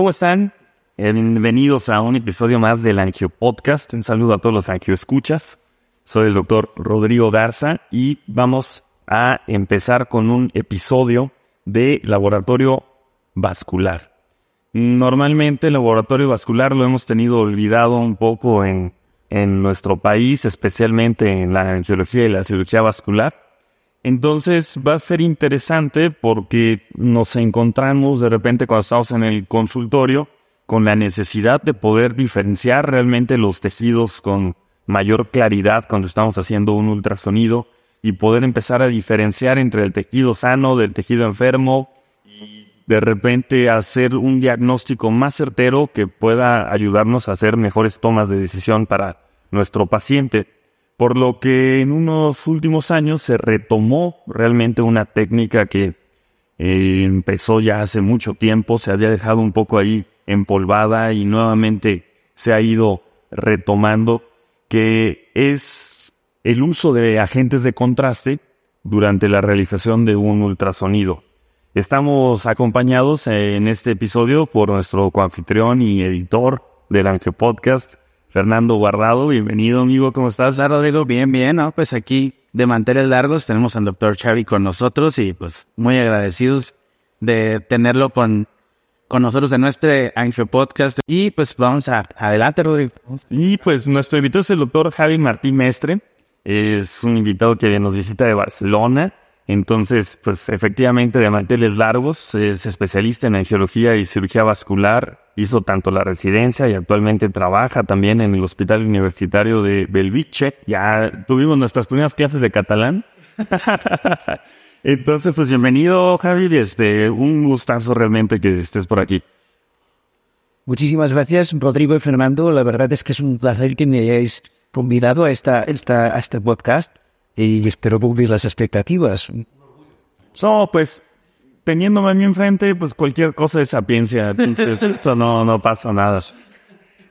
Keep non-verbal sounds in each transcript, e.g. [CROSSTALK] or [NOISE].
¿Cómo están? Bienvenidos a un episodio más del Angio Podcast. Un saludo a todos los Angio Escuchas. Soy el doctor Rodrigo Garza y vamos a empezar con un episodio de laboratorio vascular. Normalmente el laboratorio vascular lo hemos tenido olvidado un poco en, en nuestro país, especialmente en la angiología y la cirugía vascular. Entonces va a ser interesante porque nos encontramos de repente cuando estamos en el consultorio con la necesidad de poder diferenciar realmente los tejidos con mayor claridad cuando estamos haciendo un ultrasonido y poder empezar a diferenciar entre el tejido sano del tejido enfermo y de repente hacer un diagnóstico más certero que pueda ayudarnos a hacer mejores tomas de decisión para nuestro paciente. Por lo que en unos últimos años se retomó realmente una técnica que eh, empezó ya hace mucho tiempo, se había dejado un poco ahí empolvada y nuevamente se ha ido retomando, que es el uso de agentes de contraste durante la realización de un ultrasonido. Estamos acompañados en este episodio por nuestro coanfitrión y editor del Ángel Podcast, Fernando Guardado. Bienvenido, amigo, ¿cómo estás? Rodrigo, bien, bien, ¿no? Pues aquí de manteles largos tenemos al doctor Xavi con nosotros y pues muy agradecidos de tenerlo con, con nosotros en nuestro Ángel Podcast. Y pues vamos a adelante, Rodrigo. Y pues nuestro invitado es el doctor Javi Martín Mestre. Es un invitado que nos visita de Barcelona. Entonces, pues efectivamente de manteles largos, es especialista en angiología y cirugía vascular, hizo tanto la residencia y actualmente trabaja también en el Hospital Universitario de Belviche. Ya tuvimos nuestras primeras clases de catalán. [LAUGHS] Entonces, pues bienvenido Javi, este, un gustazo realmente que estés por aquí. Muchísimas gracias, Rodrigo y Fernando. La verdad es que es un placer que me hayáis convidado a, esta, esta, a este podcast y espero cumplir las expectativas. So, pues, teniéndome a mí enfrente, pues cualquier cosa es sapiencia, entonces [LAUGHS] eso no, no pasa nada.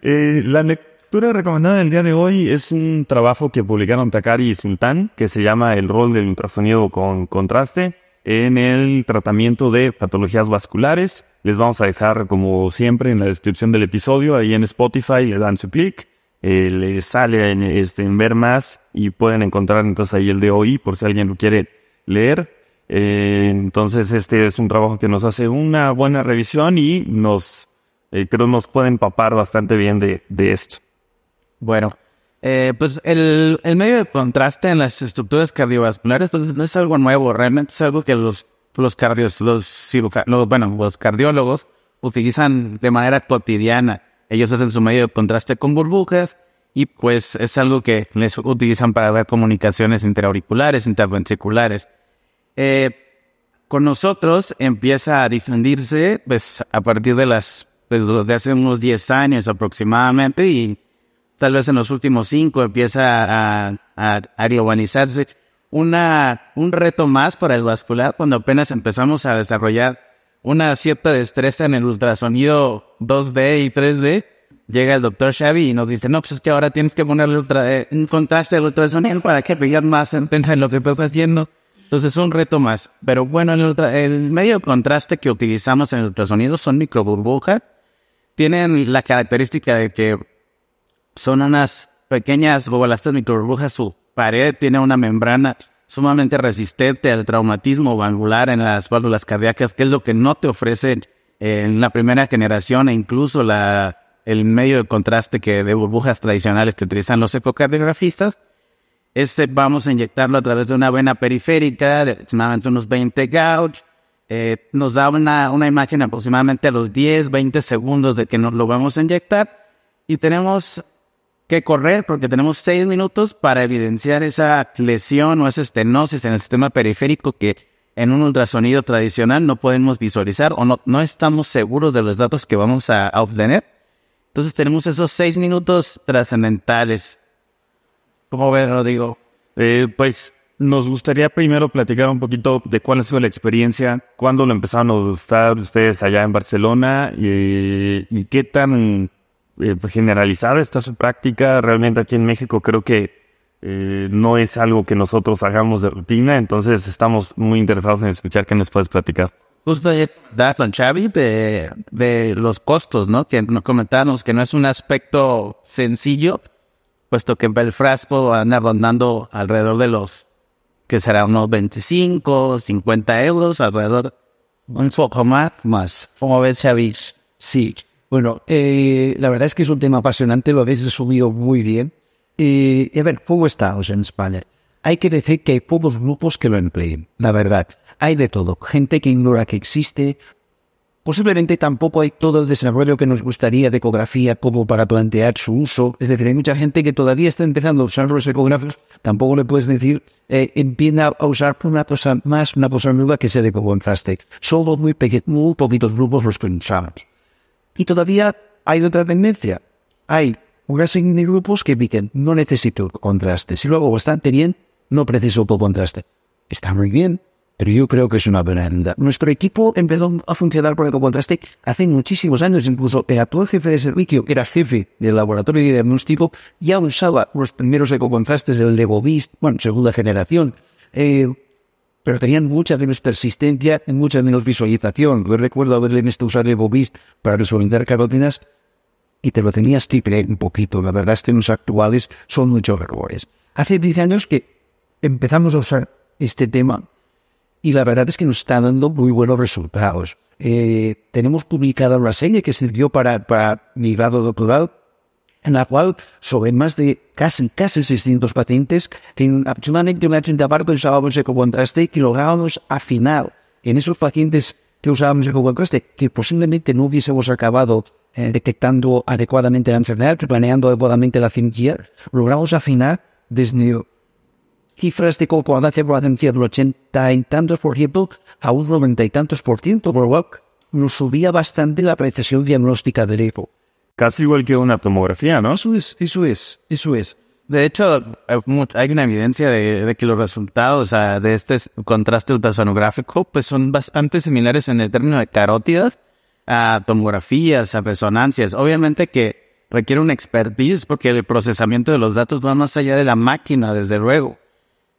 Eh, la lectura recomendada del día de hoy es un trabajo que publicaron Takari y Sultán, que se llama El rol del ultrasonido con contraste en el tratamiento de patologías vasculares. Les vamos a dejar, como siempre, en la descripción del episodio, ahí en Spotify, le dan su clic eh, les sale en, este, en ver más y pueden encontrar entonces ahí el hoy por si alguien lo quiere leer. Eh, entonces este es un trabajo que nos hace una buena revisión y nos, eh, creo nos puede empapar bastante bien de, esto. Bueno, eh, pues el, el medio de contraste en las estructuras cardiovasculares pues, no es algo nuevo, realmente es algo que los, los cardios, los los, bueno, los cardiólogos utilizan de manera cotidiana. Ellos hacen su medio de contraste con burbujas y pues es algo que les utilizan para ver comunicaciones interauriculares, interventriculares. Eh, con nosotros empieza a difundirse pues a partir de las de hace unos 10 años aproximadamente y tal vez en los últimos 5 empieza a, a, a urbanizarse una, un reto más para el vascular cuando apenas empezamos a desarrollar una cierta destreza en el ultrasonido 2D y 3D, llega el doctor Xavi y nos dice, no, pues es que ahora tienes que ponerle eh, un contraste al ultrasonido para que veas más en lo que estás haciendo. Entonces es un reto más. Pero bueno, el, medio de contraste que utilizamos en el ultrasonido son microburbujas. Tienen la característica de que son unas pequeñas bolas de microburbujas. Su pared tiene una membrana sumamente resistente al traumatismo valvular en las válvulas cardíacas, que es lo que no te ofrece en la primera generación e incluso la, el medio de contraste que de burbujas tradicionales que utilizan los ecocardiografistas. Este vamos a inyectarlo a través de una vena periférica de aproximadamente unos 20 gauge. Eh, nos da una, una imagen aproximadamente a los 10, 20 segundos de que nos lo vamos a inyectar. Y tenemos que correr porque tenemos 6 minutos para evidenciar esa lesión o esa estenosis en el sistema periférico que en un ultrasonido tradicional no podemos visualizar o no, no estamos seguros de los datos que vamos a, obtener. Entonces tenemos esos 6 minutos trascendentales. ¿Cómo ves, Rodrigo? Eh, pues nos gustaría primero platicar un poquito de cuál ha sido la experiencia, cuándo lo empezaron a usar ustedes allá en Barcelona y, y qué tan eh, generalizada está su práctica. Realmente aquí en México creo que eh, no es algo que nosotros hagamos de rutina, entonces estamos muy interesados en escuchar qué nos puedes platicar. Justo ayer con Xavi de, de los costos, ¿no? Que nos comentábamos que no es un aspecto sencillo, puesto que el frasco anda rondando alrededor de los, que será unos 25, 50 euros, alrededor, un poco más. Más. ¿Cómo ves, Xavi? Sí. Bueno, eh, la verdad es que es un tema apasionante, lo habéis resumido muy bien. Y, a ver, ¿cómo estamos en España? Hay que decir que hay pocos grupos que lo empleen, la verdad. Hay de todo. Gente que ignora que existe. Posiblemente tampoco hay todo el desarrollo que nos gustaría de ecografía como para plantear su uso. Es decir, hay mucha gente que todavía está empezando a usar los ecógrafos. Tampoco le puedes decir, eh, empieza a usar una cosa más, una cosa nueva que sea de contraste. Solo muy, muy poquitos grupos los que usamos. Y todavía hay otra tendencia. Hay de grupos que dicen, no necesito contraste. Si lo hago bastante bien, no preciso contraste. Está muy bien, pero yo creo que es una buena Nuestro equipo empezó a funcionar por el contraste hace muchísimos años. Incluso el actual jefe de servicio, que era jefe del laboratorio de diagnóstico, ya usaba los primeros ecocontrastes del Levovist, bueno, segunda generación. Eh, pero tenían mucha menos persistencia y mucha menos visualización. Yo recuerdo haberle visto usar Levovist para resolver carotinas y te lo tenías que creer un poquito. La verdad es que los actuales son muchos errores. Hace 10 años que empezamos a usar este tema y la verdad es que nos está dando muy buenos resultados. Eh, tenemos publicada una serie que sirvió para, para mi grado doctoral, en la cual sobre más de casi, casi 600 pacientes, que aproximadamente una 30 parte usábamos ecocontraste y lográbamos afinar en esos pacientes que usábamos ecocontraste, que posiblemente no hubiésemos acabado eh, detectando adecuadamente la enfermedad, planeando adecuadamente la cirugía, logramos afinar desde cifras de concordancia por la cirugía del 80 y tantos por ciento a un 90 y tantos por ciento, por lo cual nos subía bastante la precisión diagnóstica del ECO. Casi igual que una tomografía, ¿no? Eso es, eso es, eso es. De hecho, hay una evidencia de, que los resultados de este contraste ultrasonográfico pues son bastante similares en el término de carótidas a tomografías, a resonancias. Obviamente que requiere un expertise porque el procesamiento de los datos va más allá de la máquina, desde luego.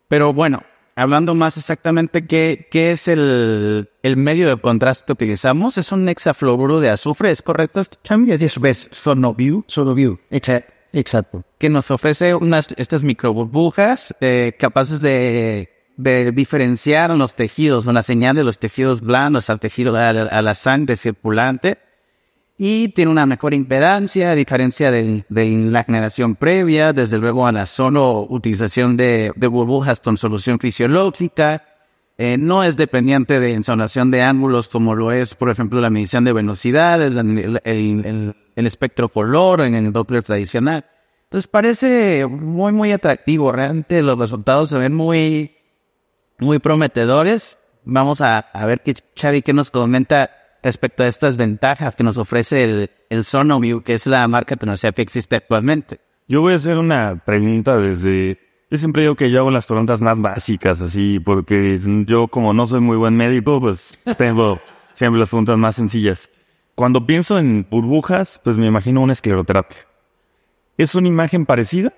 Pero bueno, hablando más exactamente, ¿qué, qué es el, el, medio de contraste que utilizamos? Es un hexafluoruro de azufre, ¿es correcto? También es Sonoview. Sonoview, exacto. Exacto. Que nos ofrece unas, estas microburbujas eh, capaces de de diferenciar los tejidos, una señal de los tejidos blandos al tejido, a la, sangre circulante, y tiene una mejor impedancia, a diferencia de, la generación previa, desde luego a la solo utilización de, burbujas con solución fisiológica, eh, no es dependiente de insolación de ángulos como lo es, por ejemplo, la medición de velocidad, el, el espectro color en el Doppler tradicional. Entonces parece muy, muy atractivo. Realmente los resultados se ven muy, muy prometedores. Vamos a, ver qué Xavi qué nos comenta respecto a estas ventajas que nos ofrece el, el Sonoview, que es la marca tecnología que existe actualmente. Yo voy a hacer una pregunta desde... Yo siempre digo que yo hago las preguntas más básicas, así, porque yo como no soy muy buen médico, pues tengo siempre las preguntas más sencillas. Cuando pienso en burbujas, pues me imagino una escleroterapia. ¿Es una imagen parecida?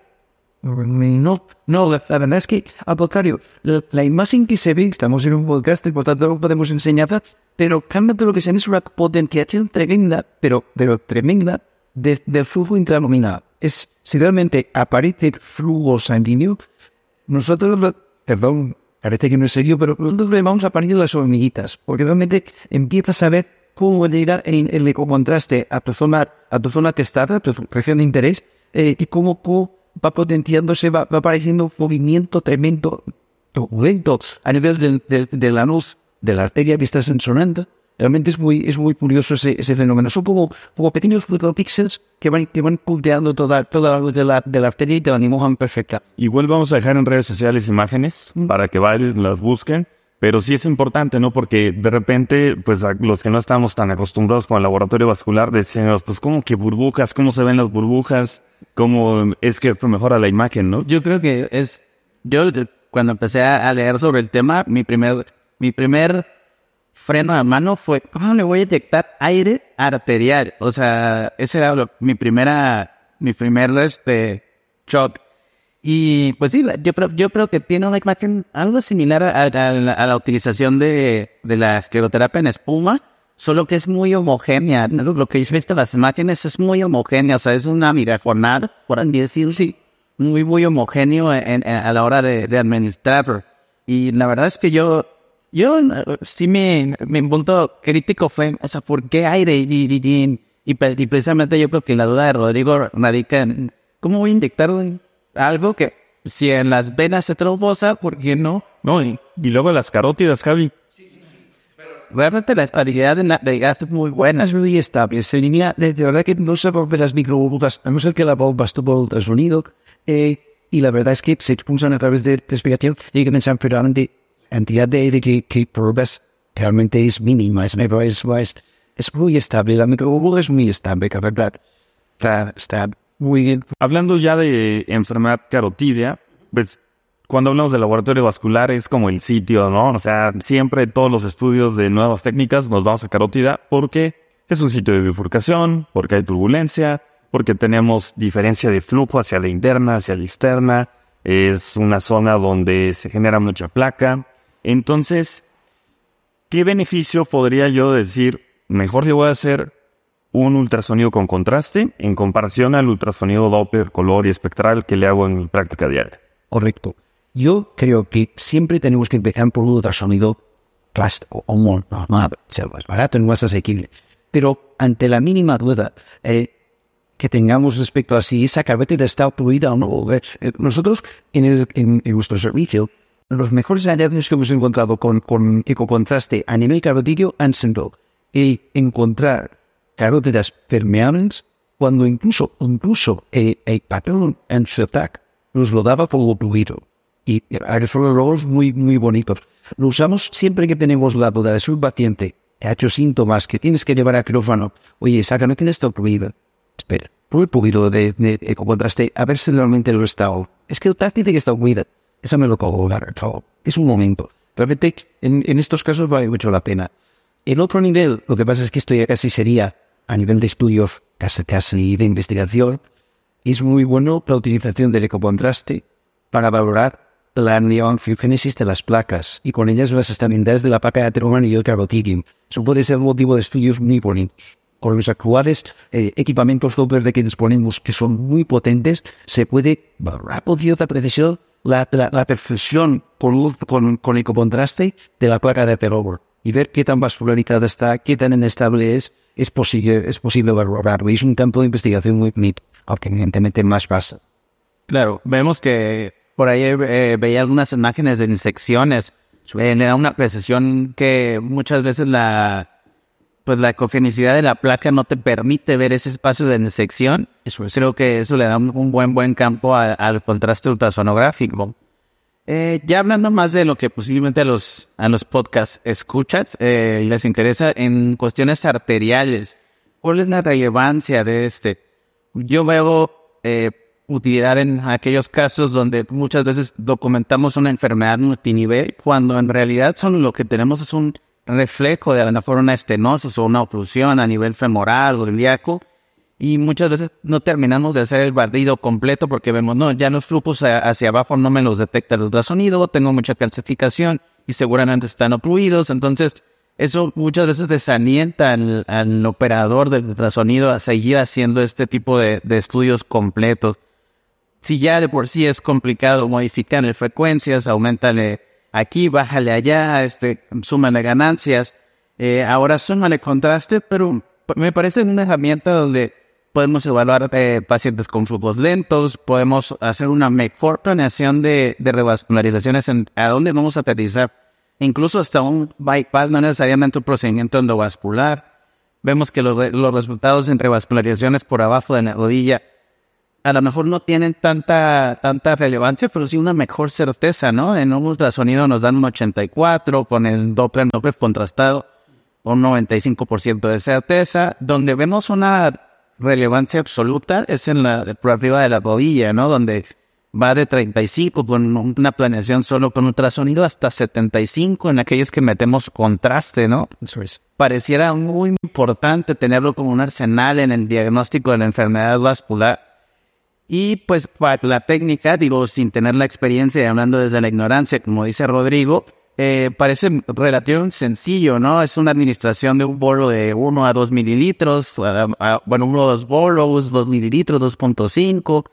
No, no, la, verdad es que, al contrario, la, imagen que se ve, estamos en un podcast, por tanto no podemos enseñarla, pero cambia lo que se es una potenciación tremenda, pero, pero tremenda, del flujo intranominal. Es, si realmente aparece flujo sanguíneo, nosotros, perdón, parece que no es serio, pero nosotros le vamos a parir las hormiguitas, porque realmente empiezas a ver cómo llegar el, el ecocontraste a tu zona, a tu zona testada, a tu región de interés, eh, y cómo, cómo va potenciándose, va, va apareciendo un movimiento tremendo, lento, a nivel de, la luz, de la arteria que está sensonando. Realmente es muy, es muy curioso ese, ese fenómeno. Son como, como pequeños fotopíxeles que van, que van punteando toda, toda la luz de la, de la arteria y te la dibujan perfecta. Igual vamos a dejar en redes sociales imágenes mm. para que vayan, las busquen. Pero sí es importante, ¿no? Porque de repente, pues a los que no estamos tan acostumbrados con el laboratorio vascular, decimos, pues, ¿cómo que burbujas? ¿Cómo se ven las burbujas? ¿Cómo es que fue mejor a la imagen, no? Yo creo que es, yo cuando empecé a leer sobre el tema, mi primer, mi primer freno a mano fue, ¿cómo le voy a detectar aire arterial? O sea, ese era mi primera, mi primer, este, shock. Y pues sí, yo yo creo que tiene una imagen algo similar a, la, utilización de, de la escleroterapia en espuma, solo que es muy homogénea. Lo que he visto en las imágenes es muy homogénea, o sea, es una mirafonal, por así decirlo, sí, muy, muy homogéneo a la hora de, de administrar. Y la verdad es que yo yo sí me, me punto crítico fue, o sea, ¿por qué aire? Y, y, y, precisamente yo creo que la duda de Rodrigo radica en cómo voy a inyectar algo que si en las venas se trombosa, ¿por qué no? No, y, luego las carótidas, Javi. Realmente la estabilidad de, gas es muy buena. Es muy estable. Se elimina, de, verdad que no se rompen las microburbujas, a no ser que la bomba estuvo ultrasonido. Eh, y la verdad es que se expulsan a través de respiración y hay que pensar realmente cantidad de aire que, que realmente es mínima, es, es, es, muy estable, la microburbuja es muy estable, la verdad. Está muy bien. Hablando ya de enfermedad carotídea, pues cuando hablamos de laboratorio vascular es como el sitio, ¿no? O sea, siempre todos los estudios de nuevas técnicas nos vamos a carótida porque es un sitio de bifurcación, porque hay turbulencia, porque tenemos diferencia de flujo hacia la interna, hacia la externa, es una zona donde se genera mucha placa, entonces, ¿qué beneficio podría yo decir? Mejor le voy a hacer un ultrasonido con contraste en comparación al ultrasonido Doppler, color y espectral que le hago en mi práctica diaria. Correcto. Yo creo que siempre tenemos que empezar por un ultrasonido clásico o normal, sea más barato y más asequible. Pero ante la mínima duda eh, que tengamos respecto a si esa carretera está obstruida o no, eh, nosotros en, el, en nuestro servicio los mejores hallazgos que hemos encontrado con, con ecocontraste a nivel carotídeo han sido encontrar carótidas permeables cuando incluso, incluso el, el patrón en CETAC nos lo daba como fluido. Y fueron logros muy, muy bonitos. Lo usamos siempre que tenemos la duda de su paciente que ha hecho síntomas que tienes que llevar a quirófano. Oye, saca, no tienes fluida. Espera, un poquito de, de, ecocontraste a ver si realmente lo está. Es que el TAC dice que está fluida me lo por favor. Es un momento. Realmente, en, en estos casos vale mucho la pena. En otro nivel, lo que pasa es que esto ya casi sería a nivel de estudios, casi, casi de investigación, es muy bueno la utilización del ecocontraste para valorar la neoangiogénesis de las placas y con ellas las estabilidades de la placa de ateroma y el carotidium. Eso puede ser motivo de estudios muy bonitos. Con los actuales eh, equipamientos Doppler de que disponemos, que son muy potentes, se puede valorar con cierta precisión la, la, la perfección con, con, con el contraste de la placa de Perover y ver qué tan vascularizada está, qué tan inestable es, es posible, es posible valorarlo. Es un campo de investigación muy bonito, aunque evidentemente más base. Claro, vemos que por ahí eh, veía algunas imágenes de insecciones. Eh, le da una precisión que muchas veces la, pues la ecogenicidad de la placa no te permite ver ese espacio de sección. Eso es. Creo que eso le da un, buen buen campo al contraste ultrasonográfico. Eh, ya hablando más de lo que posiblemente a los, a los podcasts escuchas, eh, les interesa en cuestiones arteriales. ¿Cuál es la relevancia de este? Yo veo eh, utilidad en aquellos casos donde muchas veces documentamos una enfermedad multinivel, cuando en realidad son lo que tenemos es un reflejo de a lo mejor una estenosis o una oclusión a nivel femoral o ilíaco y muchas veces no terminamos de hacer el barrido completo porque vemos, no, ya los flujos hacia abajo no me los detecta el ultrasonido, tengo mucha calcificación y seguramente están ocluidos, entonces eso muchas veces desalienta al, operador del ultrasonido a seguir haciendo este tipo de, de, estudios completos. Si ya de por sí es complicado modificar frecuencias, aumentale aquí, bájale allá, este, súmale ganancias, eh, ahora súmale contraste, pero me parece una herramienta donde podemos evaluar eh, pacientes con flujos lentos, podemos hacer una mejor planeación de, de revascularizaciones en a dónde vamos a aterrizar, incluso hasta un bypass, no necesariamente un procedimiento endovascular. Vemos que los, los resultados en revascularizaciones por abajo de la rodilla a lo mejor no tienen tanta, tanta relevancia, pero sí una mejor certeza, ¿no? En un ultrasonido nos dan un 84, con el Doppler, Doppler contrastado, un 95% de certeza. Donde vemos una relevancia absoluta es en la, por arriba de la rodilla, ¿no? Donde va de 35 con una planeación solo con ultrasonido hasta 75 en aquellos que metemos contraste, ¿no? Eso es. Pareciera muy importante tenerlo como un arsenal en el diagnóstico de la enfermedad vascular Y pues para la técnica, digo, sin tener la experiencia y hablando desde la ignorancia, como dice Rodrigo, eh, parece relativamente sencillo, ¿no? Es una administración de un bolo de 1 a 2 mililitros, bueno, uno o dos bolos, 2 mililitros, 2.5,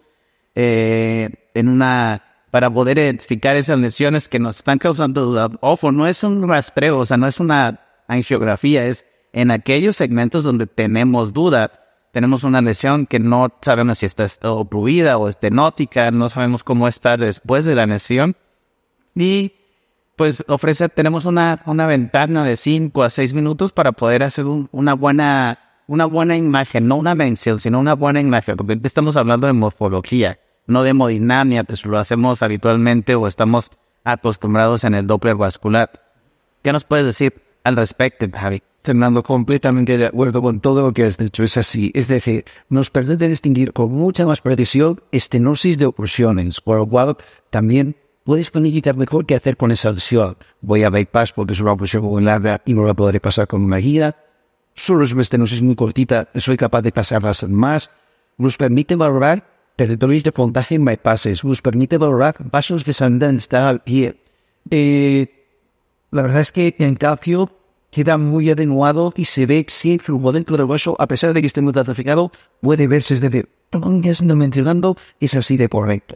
eh, en una, para poder identificar esas lesiones que nos están causando duda. Ojo, no es un rastreo, o sea, no es una angiografía, es en aquellos segmentos donde tenemos duda. Tenemos una lesión que no sabemos si está ocluida o estenótica, no sabemos cómo está después de la lesión. Y pues ofrece, tenemos una, una ventana de 5 a 6 minutos para poder hacer una buena una buena imagen, no una mención, sino una buena imagen, porque estamos hablando de morfología, no de hemodinamia, pues lo hacemos habitualmente o estamos acostumbrados en el Doppler vascular. ¿Qué nos puedes decir al respecto, Javi? Fernando, completamente de acuerdo con todo lo que has dicho. Es así. Es decir, nos permite distinguir con mucha más precisión estenosis de oclusiones, por lo cual también puedes planificar mejor qué hacer con esa lesión. Voy a bypass porque es una oclusión muy larga y no la podré pasar con una guía. Solo es una estenosis muy cortita, soy capaz de pasarlas más. Nos permite valorar territorios de pontaje en bypasses. Nos permite valorar vasos de sangre al pie. Eh, la verdad es que en calcio queda muy atenuado y se ve si el flujo dentro del hueso, a pesar de que esté muy tratificado, puede verse, es decir, ya mencionando, es así de correcto.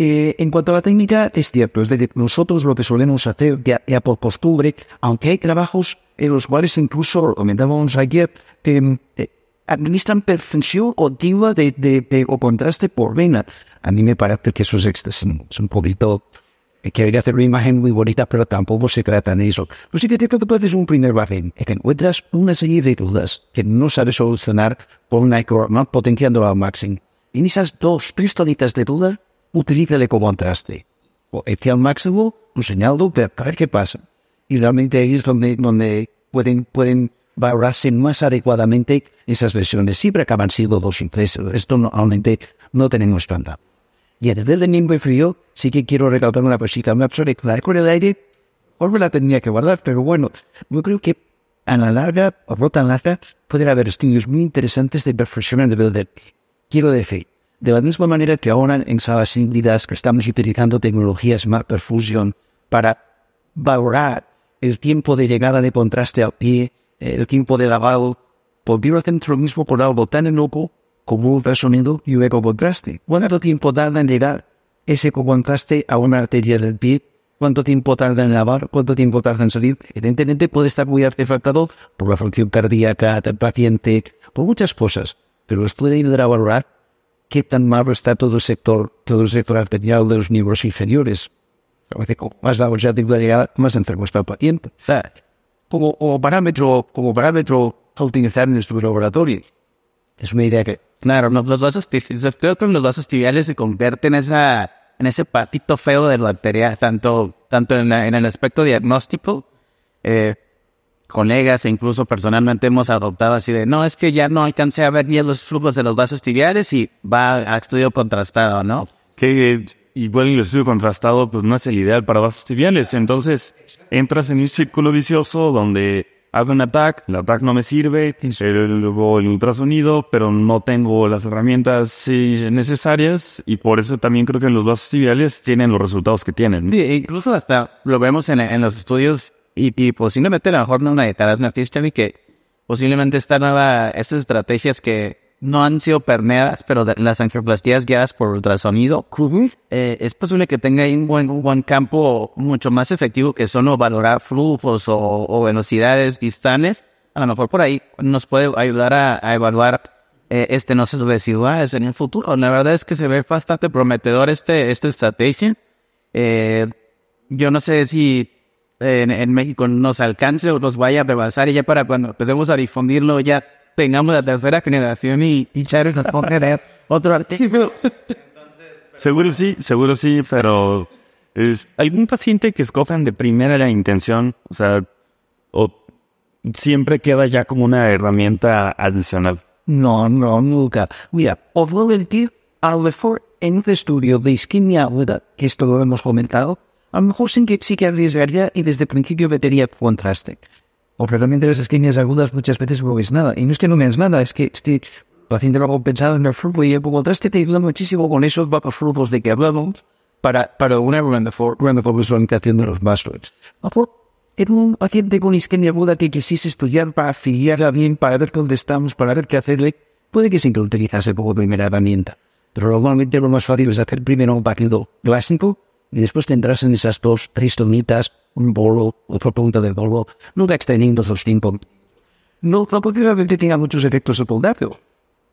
Eh, en cuanto a la técnica, es cierto, es decir, nosotros lo que solemos hacer, ya, por costumbre, aunque hay trabajos en los cuales incluso, comentábamos ayer, eh, administran perfección continua de, de, o contraste por vena. A mí me parece que eso es, es un poquito quería hacer una imagen muy bonita, pero tampoco se trata de eso. Lo sí que tú haces un primer barren y que encuentras una serie de dudas que no sabes solucionar con una economía potenciando al máximo. En esas dos, tres tonitas de dudas, utilízale como contraste. O al máximo, un señal doble, a ver qué pasa. Y realmente ahí es donde, donde pueden, pueden valorarse más adecuadamente esas versiones. Siempre acaban siendo dos y tres. Esto normalmente no tenemos tanta. Y a nivel de miembro frío, sí que quiero recalcar una cosita. Me la con el aire, o me la tenía que guardar, pero bueno, yo creo que a la larga, o no tan larga, pueden haber estudios muy interesantes de perfección a nivel de... Quiero decir, de la misma manera que ahora en salas híbridas que estamos utilizando tecnologías más perfusión para valorar el tiempo de llegada de contraste al pie, el tiempo de lavado, podría hacer lo mismo con algo tan enojo como ultrasonido y un ecocontraste. ¿Cuánto tiempo tarda en llegar ese ecocontraste a una arteria del pie? ¿Cuánto tiempo tarda en lavar? ¿Cuánto tiempo tarda en salir? Evidentemente puede estar muy artefactado por la función cardíaca del paciente, por muchas cosas, pero os puede ayudar a valorar qué tan malo está todo el sector, todo el sector arterial de los miembros inferiores. Más vamos ya de llegada, más enfermo está el paciente. Como, como parámetro, como parámetro a utilizar en nuestro laboratorio. Es una idea que Claro, los vasos creo que los vasos tibiales se convierten en ese patito feo de la arteria, tanto, tanto en, el aspecto diagnóstico, eh, colegas e incluso personalmente hemos adoptado así de, no, es que ya no alcancé a ver bien los flujos de los vasos tibiales y va a estudio contrastado, ¿no? Que igual el estudio contrastado pues no es el ideal para vasos tibiales, entonces entras en un círculo vicioso donde hago un ataque, el ataque no me sirve, el, el, ultrasonido, pero no tengo las herramientas necesarias y por eso también creo que los vasos tibiales tienen los resultados que tienen. Sí, incluso hasta lo vemos en, los estudios y, posiblemente a lo mejor no una de una que posiblemente esta nueva, estas estrategias que no han sido permeadas, pero las angioplastías guiadas por ultrasonido, eh, es posible que tenga un buen, un buen campo mucho más efectivo que solo valorar flujos o, velocidades distales. A lo mejor por ahí nos puede ayudar a, evaluar eh, este no residuales en el futuro. La verdad es que se ve bastante prometedor este, esta estrategia. Eh, yo no sé si en, en, México nos alcance o nos vaya a rebasar y ya para cuando empecemos a difundirlo ya tengamos la tercera generación y, y Chávez nos ponga otro artículo. seguro sí, seguro sí, pero es, algún paciente que escojan de primera la intención, o sea, o siempre queda ya como una herramienta adicional. No, no, nunca. Mira, os voy a decir, a lo mejor en un estudio de isquemia aguda, que esto lo hemos comentado, a lo mejor sí que, sí que arriesgaría y desde el principio metería contraste. También de las isquemias agudas muchas veces no ves nada. Y no es que no veas nada, es que, paciente no compensado en el flujo y el contraste te ayuda muchísimo con esos bajos flujos de que hablamos para, para una visualización de los vasos. En un paciente con isquemia aguda que quisiese estudiar para afiliarla bien, para ver dónde estamos, para ver qué hacerle, puede que sí que utilizase como primera herramienta. Pero normalmente lo más fácil es hacer primero un partido clásico y después tendrás en esas dos, tres tonitas, un bolo, otro punto de bolo, no extendiendo esos tiempos. No, tampoco realmente tenga muchos efectos secundarios.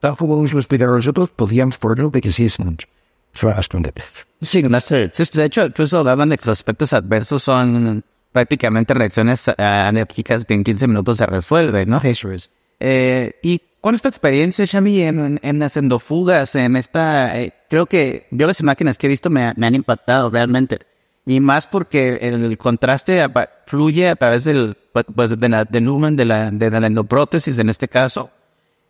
Tal como nos lo explicaron nosotros, podríamos ponerlo de que sí es mucho. Sí, no sé. De hecho, incluso hablaban de que los aspectos adversos son prácticamente reacciones anérgicas que en 15 minutos se resuelven, ¿no? Eso es. Eh, y ¿Cuál es tu experiencia, Xavi, en, en las endofugas? En esta, eh, creo que yo las imágenes que he visto me, han impactado realmente. Y más porque el contraste fluye a través del, pues, de la, del lumen de la, de la endoprótesis en este caso.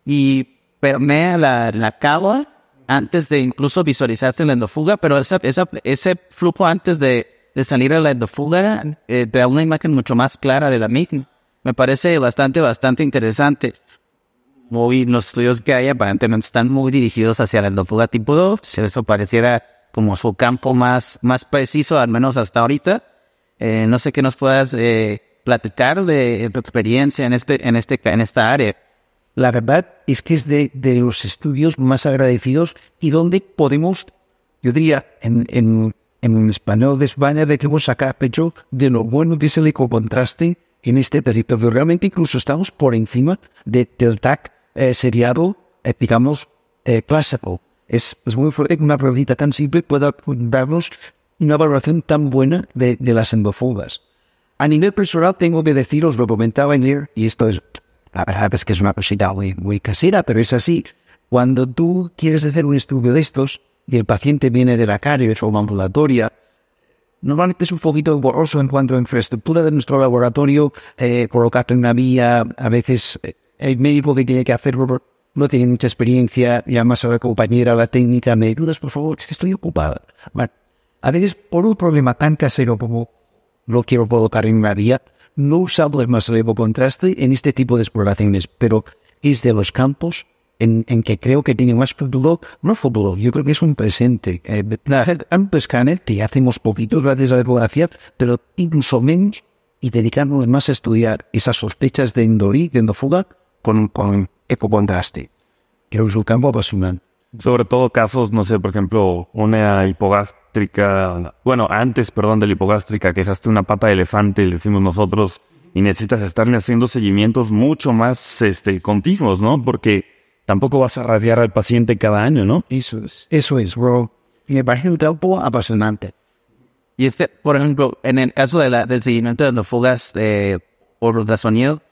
Y permea la, la cava antes de incluso visualizarse la endofuga, pero esa, esa, ese flujo antes de, de salir a la endofuga eh, da una imagen mucho más clara de la misma. Me parece bastante, bastante interesante muy, los estudios que hay aparentemente están muy dirigidos hacia la endofuga tipo 2. Eso pareciera como su campo más, más preciso, al menos hasta ahorita. Eh, no sé qué nos puedas eh, platicar de, tu experiencia en este, en este, en esta área. La verdad es que es de, de los estudios más agradecidos y donde podemos, yo diría, en, en, en español de España, de que hemos sacado pecho de lo bueno que es el ecocontraste en este territorio. Realmente incluso estamos por encima de, del TAC eh, seriado, eh, digamos, eh, clásico. Es, muy fuerte que una pregunta tan simple pueda darnos una valoración tan buena de, las endofugas. A nivel personal tengo que deciros, lo comentaba ayer, y esto es, la verdad es que es una cosita muy, casera, pero es así. Cuando tú quieres hacer un estudio de estos y el paciente viene de la carie de forma ambulatoria, normalmente es un poquito borroso en cuanto a infraestructura de nuestro laboratorio, eh, colocarte en una vía, a veces el médico que tiene que hacerlo no tiene mucha experiencia, llama a su compañera, la técnica, me ayudas por favor, es que estoy ocupada. Bueno, a veces por un problema tan casero como lo quiero colocar en una vía, no usamos más el contraste en este tipo de exploraciones, pero es de los campos en, en que creo que tiene más futuro, no futuro, yo creo que es un presente. Eh, un escáner que hacemos poquito gracias a la ecografía, pero incluso menos y dedicarnos más a estudiar esas sospechas de endorí, de endofuga, con, con ecocontraste. Creo que es un campo apasionante. Sobre todo casos, no sé, por ejemplo, una hipogástrica, bueno, antes, perdón, de la hipogástrica, que dejaste una pata de elefante, le decimos nosotros, y necesitas estarle haciendo seguimientos mucho más este, continuos, ¿no? Porque tampoco vas a radiar al paciente cada año, ¿no? Eso es, eso es, bro. Y me parece un campo apasionante. Y este, por ejemplo, en el caso de la, del seguimiento de las fugas de, por ultrasonido,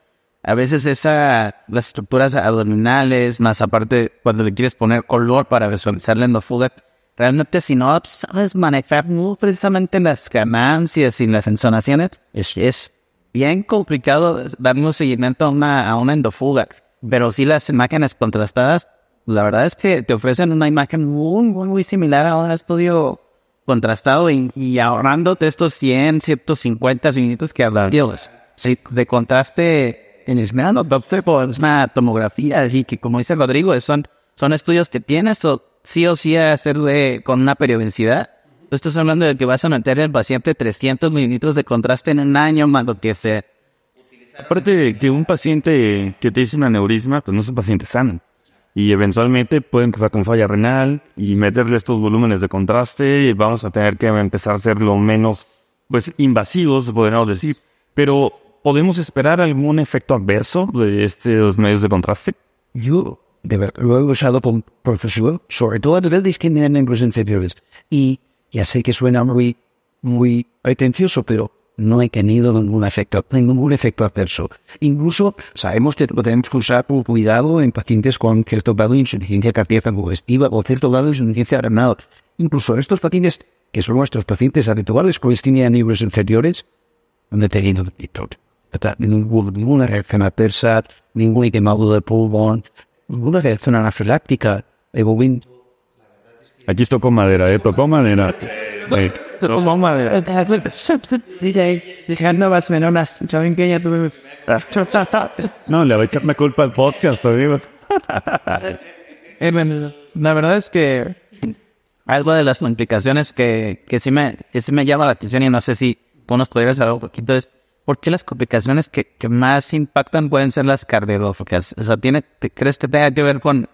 a veces esa, las estructuras abdominales, más aparte cuando le quieres poner color para visualizar la endofuga, realmente si no sabes manejar muy precisamente las ganancias y las ensonaciones, es, es bien complicado dar un seguimiento a una, a una endofuga. Pero si las imágenes contrastadas, la verdad es que te ofrecen una imagen muy, muy, muy similar a un estudio contrastado y, ahorrándote estos 100, 150 minutos que hablaríamos. Sí, de contraste en esmeralda, es una tomografía, y que como dice Rodrigo, son, son estudios que tienes o sí o sí hacer con una periodicidad. Tú estás hablando de que vas a meter al paciente 300 mililitros de contraste en un año, más lo que sea. Aparte que un paciente que te dice un aneurisma, pues no es un paciente sano. Y eventualmente puede empezar con falla renal y meterle estos volúmenes de contraste y vamos a tener que empezar a ser lo menos, pues, invasivos, podríamos decir. Pero ¿Podemos esperar algún efecto adverso de estos medios de contraste? Yo, de verdad, lo he usado con profesión, sobre todo a nivel de en miembros inferiores. Y ya sé que suena muy, muy pretencioso, pero no he tenido ningún efecto, ningún efecto adverso. Incluso sabemos que tenemos que usar con cuidado en pacientes con cierto grado de insuficiencia cardíaca congestiva o cierto grado de insuficiencia renal. Incluso estos pacientes, que son nuestros pacientes habituales con en miembros inferiores, han tenido ninguna reacción adversa, ningún quemado de pulmón, ninguna reacción anafiláctica. De momento. Aquí tocó madera, ¿eh? Tocó madera. Tocó madera. No, le voy a echar la culpa al podcast, digo. Eh, la verdad es que algo de las complicaciones que, que, sí me, que sí me llama la atención y no sé si tú nos podrías hablar un poquito es ¿por qué las complicaciones que, que más impactan pueden ser las cardiológicas? O sea, ¿tiene, ¿crees que tenga que ver con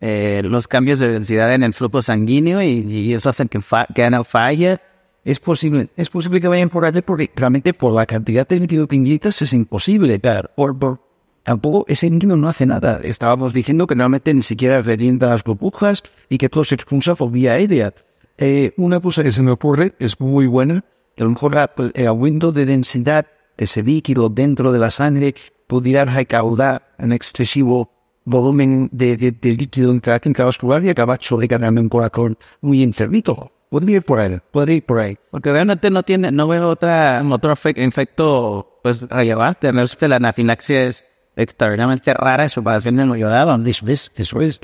eh, los cambios de densidad en el flujo sanguíneo y, y eso hace que, fa que no falle? Es posible, es posible que vayan por ahí porque realmente por la cantidad de líquido que inyectas es imposible. Claro, por, por- tampoco ese líquido no hace nada. Estábamos diciendo que realmente ni siquiera revienta las burbujas y que todo se expulsa por vía aérea. Eh, una cosa que se me ocurre es muy buena, que a lo mejor la- el aumento de densidad de ese líquido dentro de la sangre pudiera recaudar un excesivo volumen de, de- de líquido intravascular y acabar sobrecargando un corazón muy enfermito. Podría ir por ahí, podría ir por ahí. Porque realmente no tiene, no veo otra, otro efe- efecto pues relevante. Realmente la anafilaxia es extraordinariamente rara en su comparación en lo yodado. Eso es, eso es.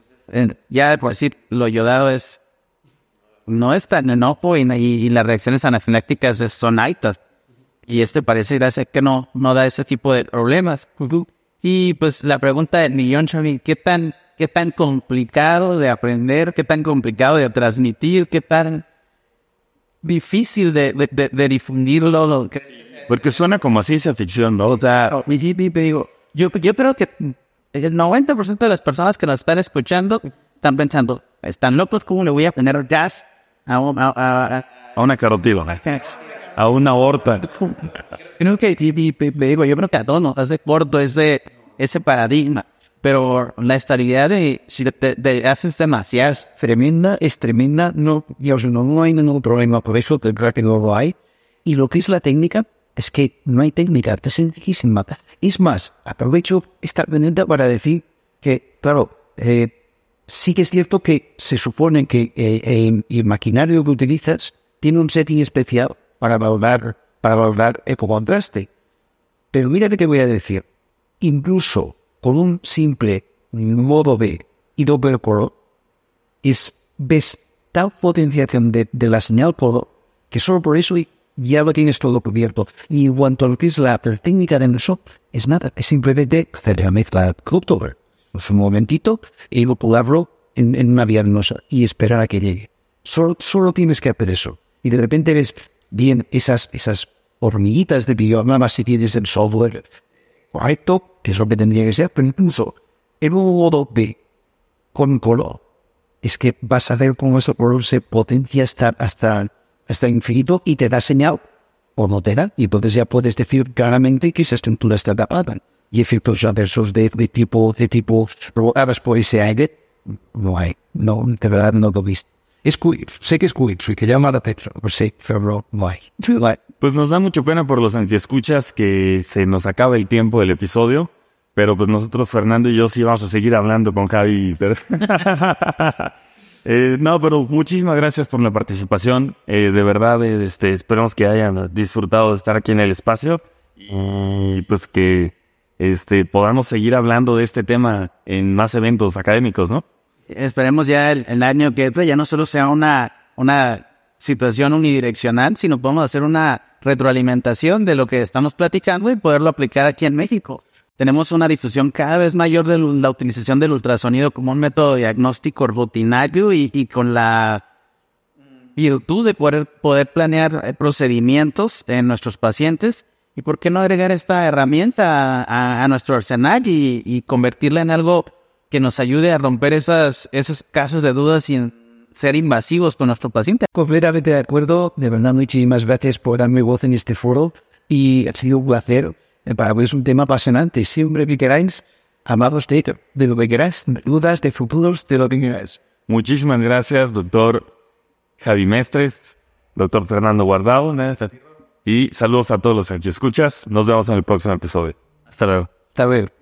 Ya por decir, lo yodado es no es tan enojo y, y- y las reacciones anafilácticas son altas. Y este parece ser que no, no da ese tipo de problemas. Y pues la pregunta del millón, Xavi, ¿qué tan, qué tan complicado de aprender, qué tan complicado de transmitir, qué tan difícil de, de, de- de difundirlo? Lo que- Porque suena como ciencia ficción, ¿no? O sea, digo, yo, yo creo que el 90% de las personas que nos están escuchando están pensando, están locos, ¿cómo le voy a poner gas a- a- a- a una carotida, a una aorta. Creo que, digo, yo creo que a todos nos hace corto ese, ese paradigma. Pero la estabilidad de, si te, haces demasiado, tremenda, es tremenda, no, digo, no, no hay ningún problema por eso, verdad que no lo hay. Y lo que es la técnica, es que no hay técnica, es sencillísima. Es más, aprovecho esta veneta para decir que, claro, eh, sí que es cierto que se supone que eh, eh, el maquinario que utilizas tiene un setting especial para valorar, para valorar el contraste. Pero mira que te voy a decir, incluso con un simple modo de hidropercoro, es, ves tal potenciación de, de la señal por que solo por eso ya lo tienes todo cubierto. Y en cuanto a lo que es la técnica de eso, es nada, es simplemente hacer la mezcla Cryptover. Es un momentito y popularlo en, en una vía venosa y esperar a que llegue. Solo, solo tienes que hacer eso. Y de repente ves bien esas, esas hormiguitas de bioma si tienes el software correcto, que es lo que tendría que ser, pero incluso en un modo B con color, es que vas a ver cómo ese color se potencia hasta, hasta, hasta infinito y te da señal o no te da. Y entonces ya puedes decir claramente que esa estructura está tapada. Y efectos adversos de, de tipo, de tipo provocados por ese aire, no hay. No, de verdad no lo he visto. Es cool, sé que es soy que llama la atención, pero sí, pero. Pues nos da mucho pena por los antiescuchas que se nos acaba el tiempo del episodio. Pero pues nosotros, Fernando y yo, sí vamos a seguir hablando con Javi. pero- [LAUGHS] Eh, no, pero muchísimas gracias por la participación. Eh, de verdad, eh, este, esperemos que hayan disfrutado de estar aquí en el espacio y pues que este, podamos seguir hablando de este tema en más eventos académicos, ¿no? Esperemos ya el, año que entra ya no solo sea una, una situación unidireccional, sino podemos hacer una retroalimentación de lo que estamos platicando y poderlo aplicar aquí en México. Tenemos una difusión cada vez mayor de la utilización del ultrasonido como un método diagnóstico rutinario y, y con la virtud de poder, poder planear eh, procedimientos en nuestros pacientes. ¿Y por qué no agregar esta herramienta a, a nuestro arsenal y, y convertirla en algo que nos ayude a romper esas, esos casos de dudas sin ser invasivos con nuestro paciente? Completamente de acuerdo. De verdad, muchísimas gracias por darme voz en este foro y ha sido un placer. Para mí es un tema apasionante. Siempre que queráis, amados de, de lo que queráis, dudas de futuros, de lo que queráis. Muchísimas gracias, doctor Javi Mestres, doctor Fernando Guardado. Y saludos a todos los que escuchas. Nos vemos en el próximo episodio. Hasta luego. Hasta luego.